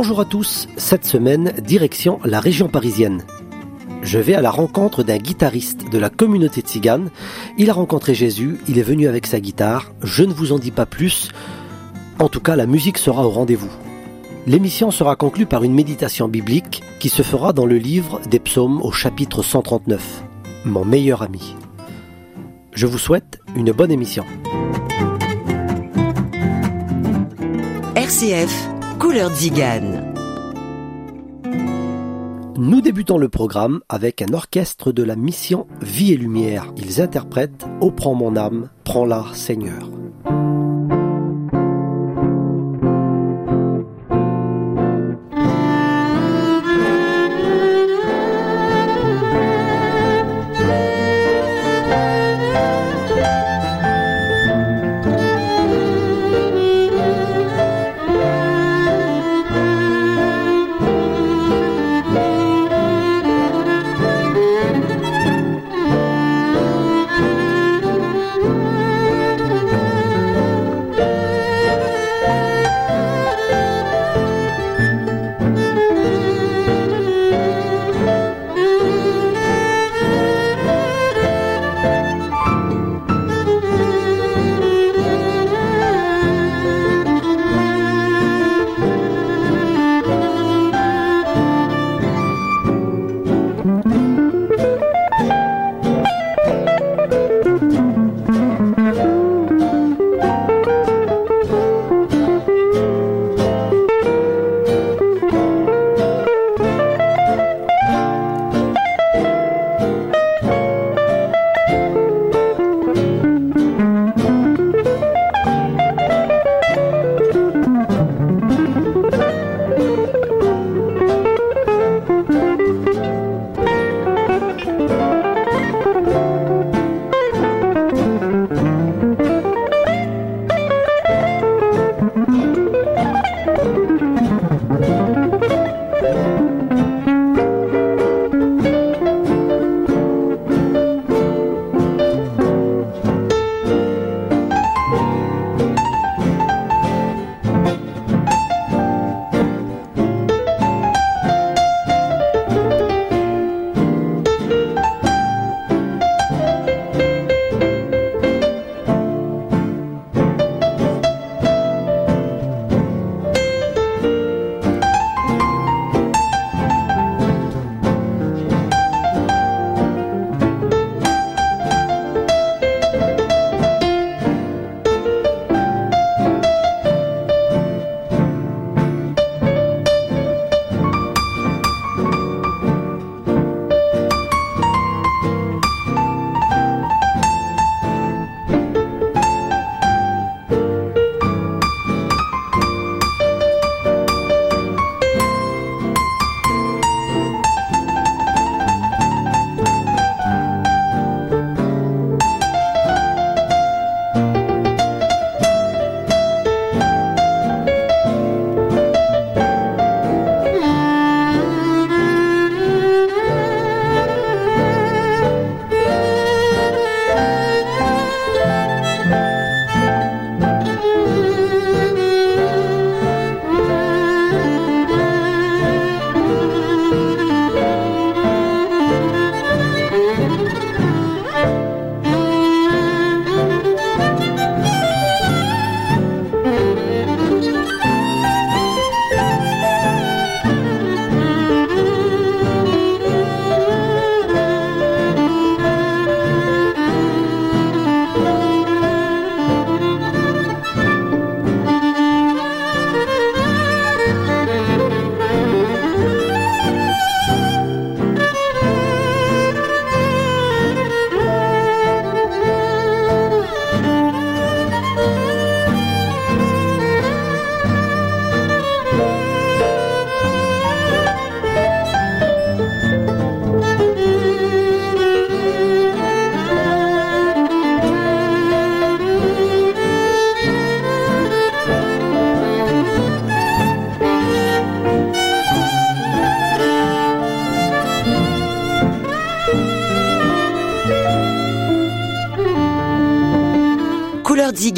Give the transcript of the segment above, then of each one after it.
Bonjour à tous, cette semaine, direction la région parisienne. Je vais à la rencontre d'un guitariste de la communauté tzigane. Il a rencontré Jésus, il est venu avec sa guitare, je ne vous en dis pas plus. En tout cas, la musique sera au rendez-vous. L'émission sera conclue par une méditation biblique qui se fera dans le livre des psaumes au chapitre 139, Mon meilleur ami. Je vous souhaite une bonne émission. RCF, Couleur Zigane. Nous débutons le programme avec un orchestre de la mission Vie et Lumière. Ils interprètent Ô prends mon âme, prends-la Seigneur.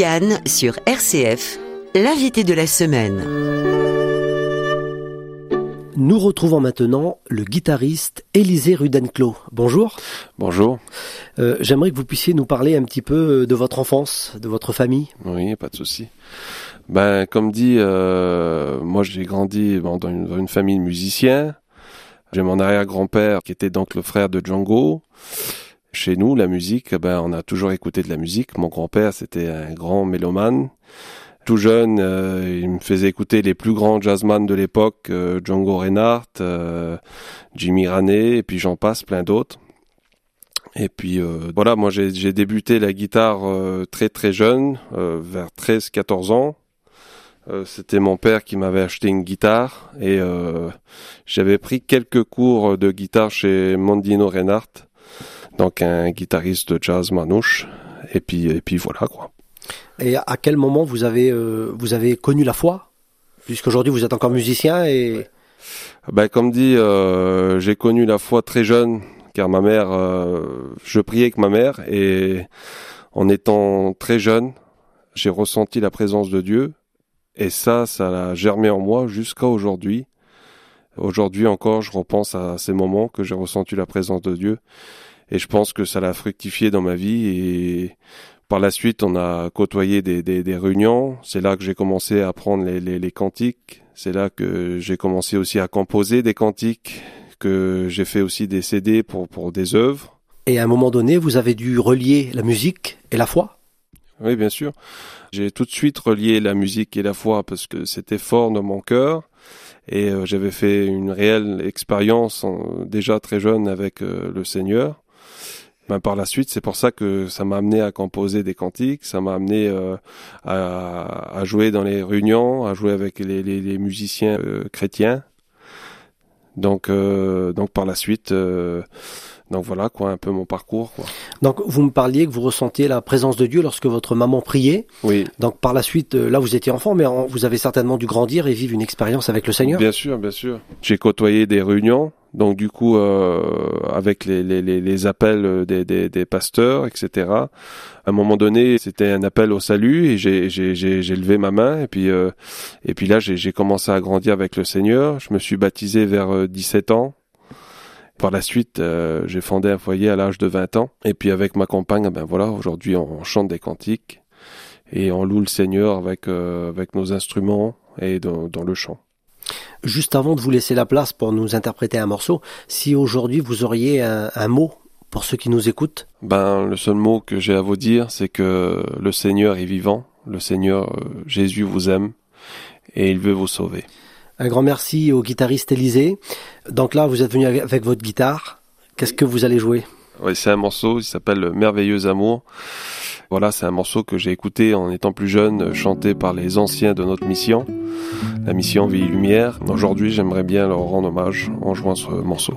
Zigane sur RCF, l'invité de la semaine. Nous retrouvons maintenant le guitariste Élisée Rudenclos. Bonjour. Bonjour. Euh, J'aimerais que vous puissiez nous parler un petit peu de votre enfance, de votre famille. Oui, pas de souci. Ben, comme dit, euh, moi j'ai grandi bon, dans, une, dans, une, famille de musiciens. J'ai mon arrière-grand-père qui était donc le frère de Django. Chez nous, la musique, ben, on a toujours écouté de la musique. Mon grand-père, c'était un grand mélomane. Tout jeune, euh, il me faisait écouter les plus grands jazzman de l'époque, euh, Django Reinhardt, euh, Jimmy Raney, et puis j'en passe, plein d'autres. Et puis euh, voilà, moi j'ai débuté la guitare euh, très très jeune, vers 13-14 ans. C'était mon père qui m'avait acheté une guitare et j'avais pris quelques cours de guitare chez Mondino Reinhardt donc un guitariste de jazz manouche. Et puis, et puis voilà quoi. Et à quel moment vous avez, euh, vous avez connu la foi? Puisqu'aujourd'hui vous êtes encore musicien et... Ben, comme dit, euh, j'ai connu la foi très jeune, car ma mère, euh, je priais avec ma mère, et en étant très jeune, j'ai ressenti la présence de Dieu, et ça, ça a germé en moi jusqu'à aujourd'hui. Aujourd'hui encore, je repense à ces moments que j'ai ressenti la présence de Dieu, et je pense que ça l'a fructifié dans ma vie et par la suite on a côtoyé des, des, des réunions. C'est là que j'ai commencé à apprendre les, les, les cantiques c'est là que j'ai commencé aussi à composer des cantiques que j'ai fait aussi des CD pour, pour des œuvres. Et à un moment donné vous avez dû relier la musique et la foi? Oui bien sûr. J'ai tout de suite relié la musique et la foi parce que c'était fort dans mon cœur. Et euh, j'avais fait une réelle expérience en, déjà très jeune avec euh, le Seigneur ben, par la suite, c'est pour ça que ça m'a amené à composer des cantiques, ça m'a amené euh, à, à, jouer dans les réunions, à jouer avec les, les, les musiciens euh, chrétiens. Donc, euh, donc par la suite, euh, donc voilà quoi, un peu mon parcours. Quoi. Donc vous me parliez que vous ressentiez la présence de Dieu lorsque votre maman priait. Oui. Donc par la suite, là vous étiez enfant, mais vous avez certainement dû grandir et vivre une expérience avec le Seigneur. Bien sûr, bien sûr. J'ai côtoyé des réunions donc du coup, euh, avec les, les, les, appels des, des, des, pasteurs, etc. À un moment donné, c'était un appel au salut et j'ai levé ma main et puis euh, et puis là j'ai commencé à grandir avec le Seigneur. Je me suis baptisé vers 17 euh, ans. Par la suite, euh, j'ai fondé un foyer à l'âge de 20 ans et puis avec ma compagne, ben voilà, aujourd'hui on chante des cantiques et on loue le Seigneur avec euh, avec nos instruments et dans, dans le chant. Juste avant de vous laisser la place pour nous interpréter un morceau, si aujourd'hui vous auriez un, un, mot pour ceux qui nous écoutent? Ben, le seul mot que j'ai à vous dire, c'est que le Seigneur est vivant, le Seigneur euh, Jésus vous aime et il veut vous sauver. Un grand merci au guitariste Élisée. Donc là, vous êtes venu avec votre guitare. Qu'est-ce que vous allez jouer? Oui, c'est un morceau, il s'appelle Merveilleux Amour. Voilà, c'est un morceau que j'ai écouté en étant plus jeune, chanté par les anciens de notre mission, la mission Vie et Lumière. Aujourd'hui, j'aimerais bien leur rendre hommage en jouant ce morceau.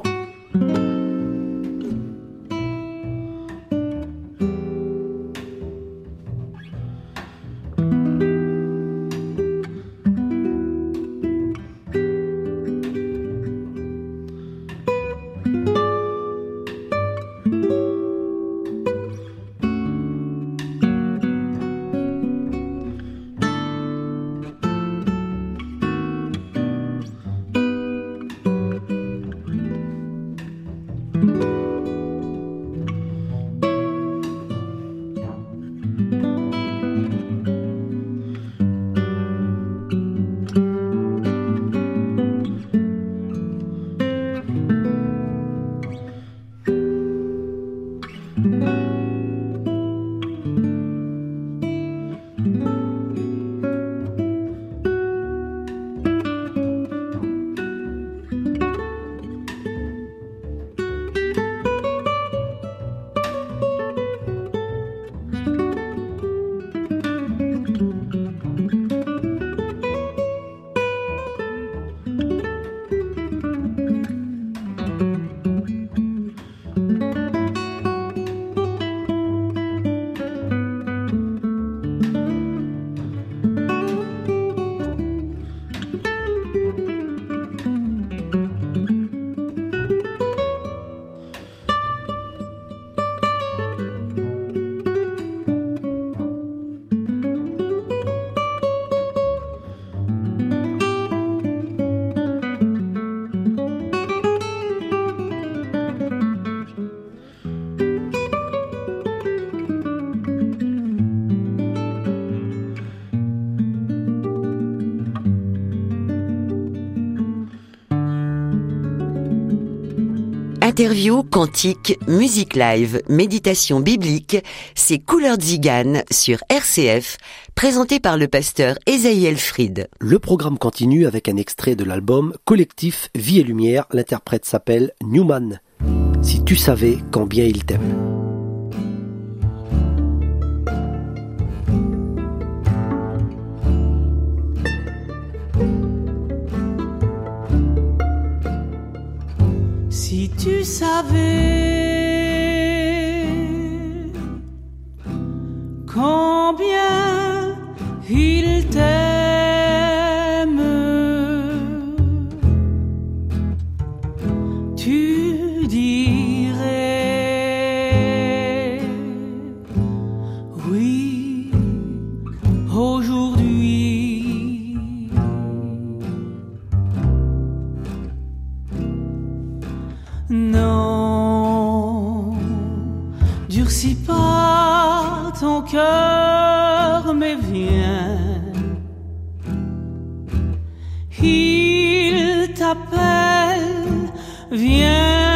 Interview, cantique, musique live, méditation biblique, c'est Couleur Zigane sur RCF, présenté par le pasteur Esaïel Fried. Le programme continue avec un extrait de l'album Collectif Vie et Lumière. L'interprète s'appelle Newman. Si tu savais combien il t'aime. Si ton cœur, mais viens. Il t'appelle, viens,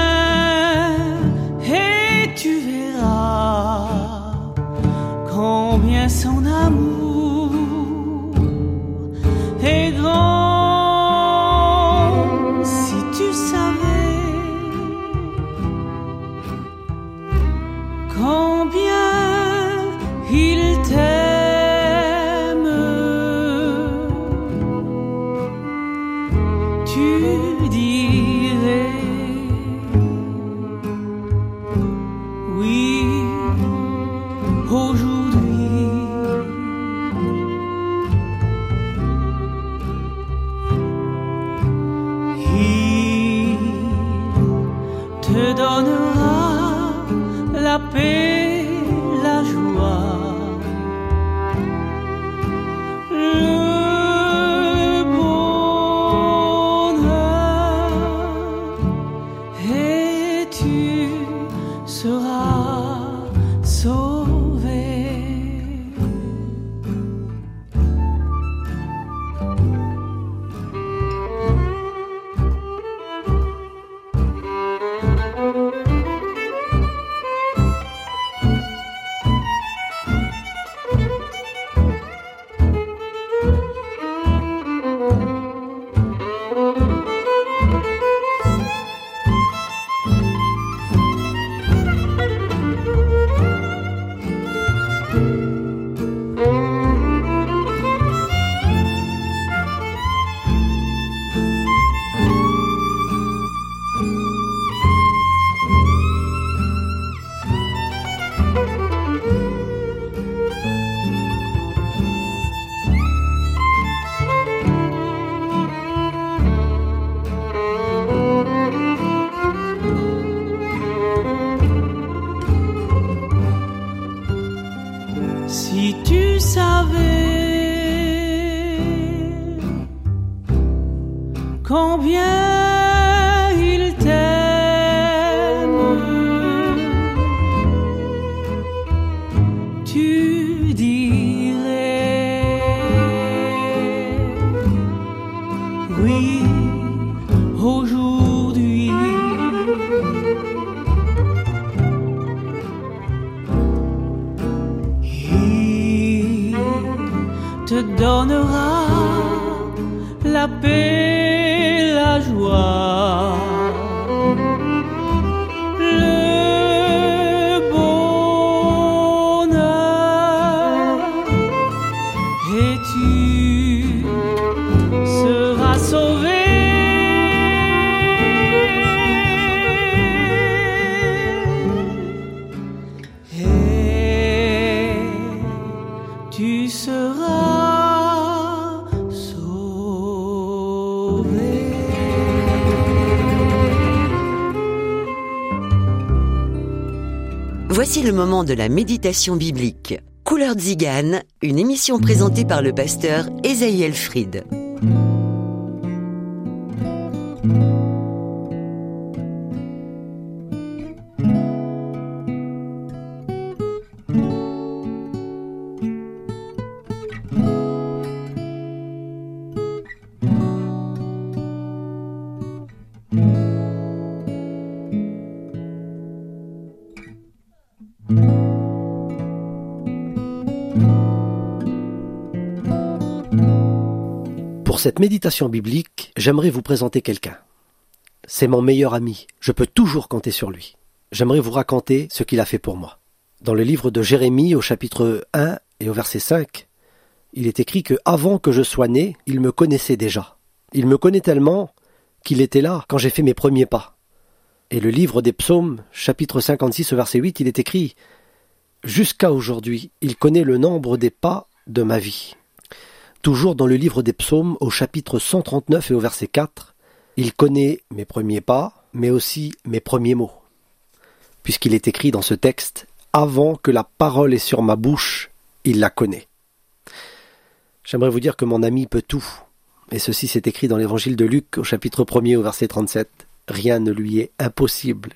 combien il t'aime, tu dirais oui aujourd'hui. Il te donnera Voici le moment de la méditation biblique. Couleur Zigane, une émission présentée par le pasteur Esaïel Fried. Pour cette méditation biblique, j'aimerais vous présenter quelqu'un. C'est mon meilleur ami, je peux toujours compter sur lui. J'aimerais vous raconter ce qu'il a fait pour moi. Dans le livre de Jérémie au chapitre 1 et au verset 5, il est écrit que avant que je sois né, il me connaissait déjà. Il me connaît tellement qu'il était là quand j'ai fait mes premiers pas. Et le livre des psaumes, chapitre 56 verset 8, il est écrit Jusqu'à aujourd'hui, il connaît le nombre des pas de ma vie. Toujours dans le livre des psaumes, au chapitre 139 et au verset 4, il connaît mes premiers pas, mais aussi mes premiers mots. Puisqu'il est écrit dans ce texte Avant que la parole est sur ma bouche, il la connaît. J'aimerais vous dire que mon ami peut tout. Et ceci s'est écrit dans l'évangile de Luc au chapitre 1er au verset 37. Rien ne lui est impossible.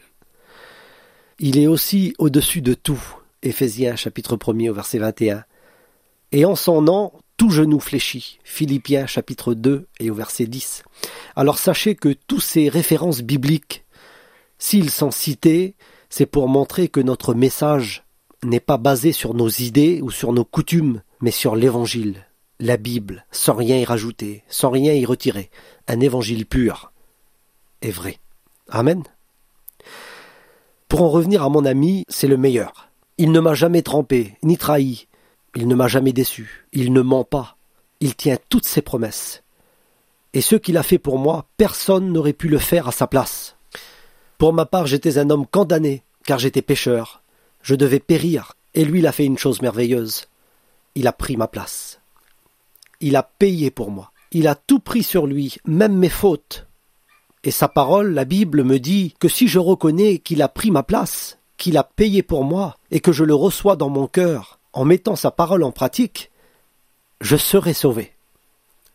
Il est aussi au-dessus de tout. Éphésiens chapitre 1er au verset 21. Et en son nom, tout genou fléchit. Philippiens chapitre 2 et au verset 10. Alors sachez que tous ces références bibliques, s'ils sont cités, c'est pour montrer que notre message n'est pas basé sur nos idées ou sur nos coutumes, mais sur l'évangile, la Bible, sans rien y rajouter, sans rien y retirer, un évangile pur et vrai. Amen. Pour en revenir à mon ami, c'est le meilleur. Il ne m'a jamais trompé, ni trahi. Il ne m'a jamais déçu. Il ne ment pas. Il tient toutes ses promesses. Et ce qu'il a fait pour moi, personne n'aurait pu le faire à sa place. Pour ma part, j'étais un homme condamné, car j'étais pécheur. Je devais périr, et lui, il a fait une chose merveilleuse. Il a pris ma place. Il a payé pour moi. Il a tout pris sur lui, même mes fautes. Et sa parole, la Bible, me dit que si je reconnais qu'il a pris ma place, qu'il a payé pour moi, et que je le reçois dans mon cœur, en mettant sa parole en pratique, je serai sauvé.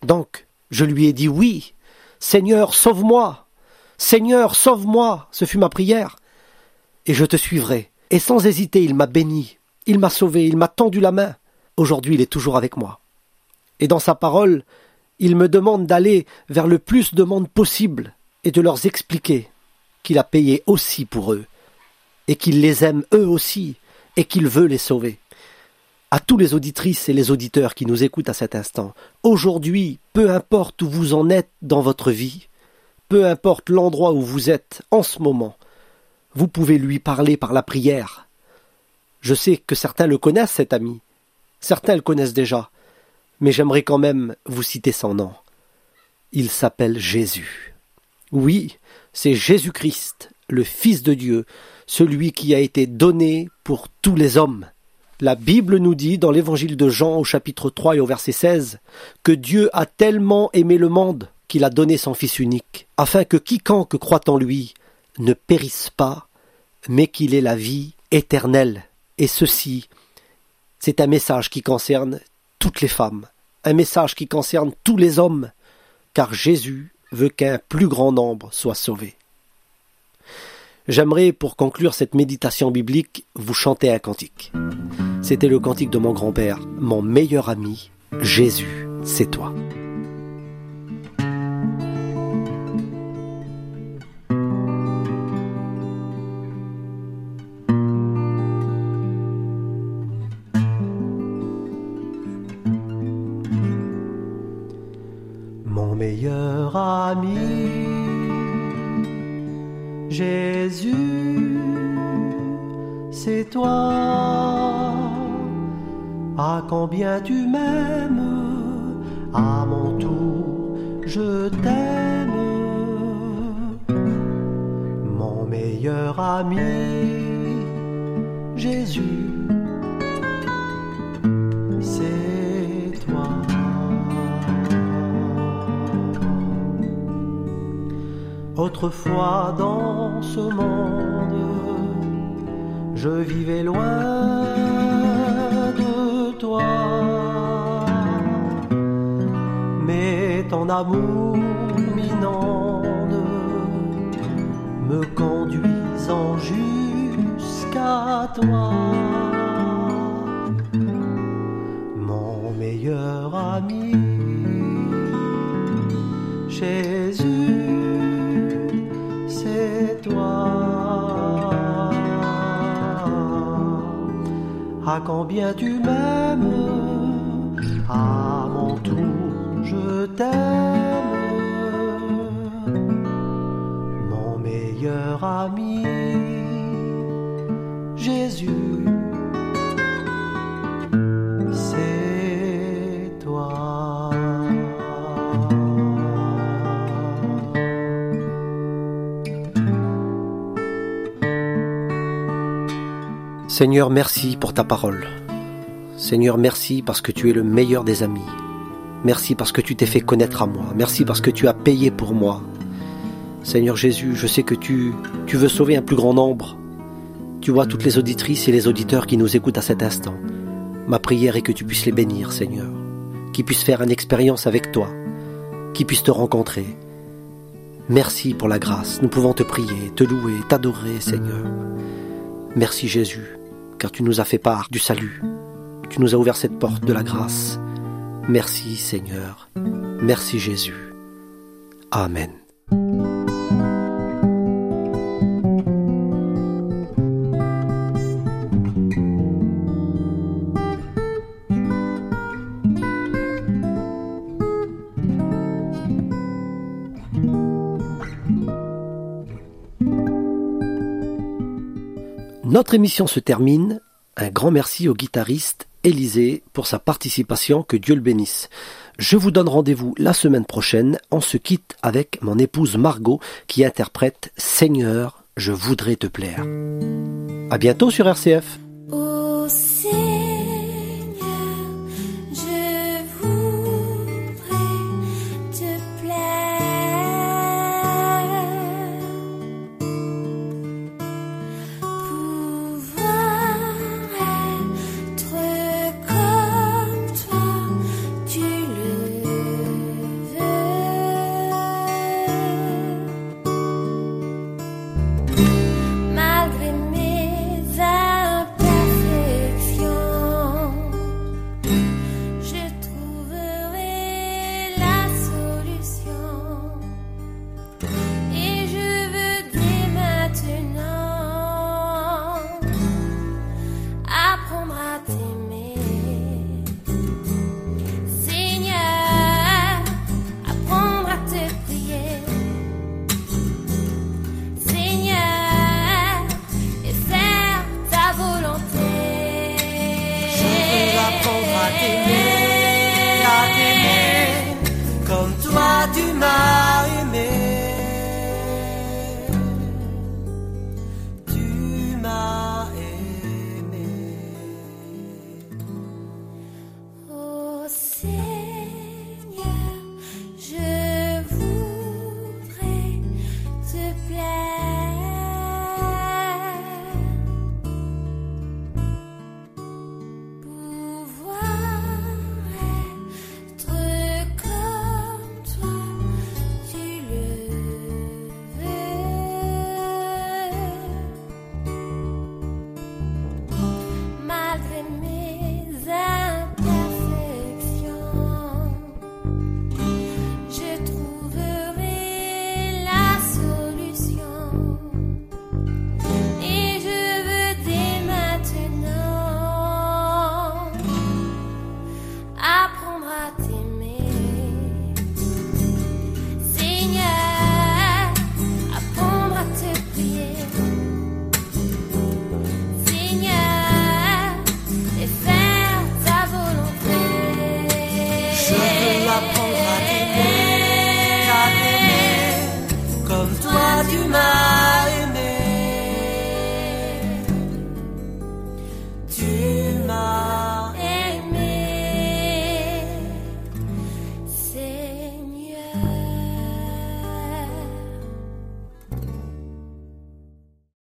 Donc, je lui ai dit oui, Seigneur, sauve-moi. Seigneur, sauve-moi. Ce fut ma prière. Et je te suivrai. Et sans hésiter, il m'a béni. Il m'a sauvé. Il m'a tendu la main. Aujourd'hui, il est toujours avec moi. Et dans sa parole, il me demande d'aller vers le plus de monde possible et de leur expliquer qu'il a payé aussi pour eux, et qu'il les aime eux aussi, et qu'il veut les sauver. À tous les auditrices et les auditeurs qui nous écoutent à cet instant, aujourd'hui, peu importe où vous en êtes dans votre vie, peu importe l'endroit où vous êtes en ce moment, vous pouvez lui parler par la prière. Je sais que certains le connaissent, cet ami. Certains le connaissent déjà mais j'aimerais quand même vous citer son nom. Il s'appelle Jésus. Oui, c'est Jésus-Christ, le Fils de Dieu, celui qui a été donné pour tous les hommes. La Bible nous dit dans l'évangile de Jean au chapitre 3 et au verset 16 que Dieu a tellement aimé le monde qu'il a donné son Fils unique, afin que quiconque croit en lui ne périsse pas, mais qu'il ait la vie éternelle. Et ceci, c'est un message qui concerne toutes les femmes, un message qui concerne tous les hommes, car Jésus veut qu'un plus grand nombre soit sauvé. J'aimerais, pour conclure cette méditation biblique, vous chanter un cantique. C'était le cantique de mon grand-père, mon meilleur ami, Jésus, c'est toi. meilleur ami. Jésus, c'est toi. À combien tu m'aimes, à mon tour, je t'aime. Mon meilleur ami, Jésus Autrefois dans ce monde, je vivais loin Mais ton amour m'inonde, me conduisant jusqu'à toi. Mon meilleur ami, Jésus. Combien tu m'aimes, à mon tour je t'aime, mon meilleur ami, Jésus. Seigneur, merci pour ta parole. Seigneur, merci parce que tu es le meilleur des amis. Merci parce que tu t'es fait connaître à moi. Merci parce que tu as payé pour moi. Seigneur Jésus, je sais que tu, veux sauver un plus grand nombre. Tu vois toutes les auditrices et les auditeurs qui nous écoutent à cet instant. Ma prière est que tu puisses les bénir, Seigneur. Qu'ils puissent faire une expérience avec toi. Qu'ils puissent te rencontrer. Merci pour la grâce. Nous pouvons te prier, te louer, t'adorer, Seigneur. Merci Jésus, car tu nous as fait part du salut. Tu nous as ouvert cette porte de la grâce. Merci Seigneur. Merci Jésus. Amen. Notre émission se termine. Un grand merci au guitariste Élisée pour sa participation, que Dieu le bénisse. Je vous donne rendez-vous la semaine prochaine. On se quitte avec mon épouse Margot qui interprète Seigneur, je voudrais te plaire. À bientôt sur RCF.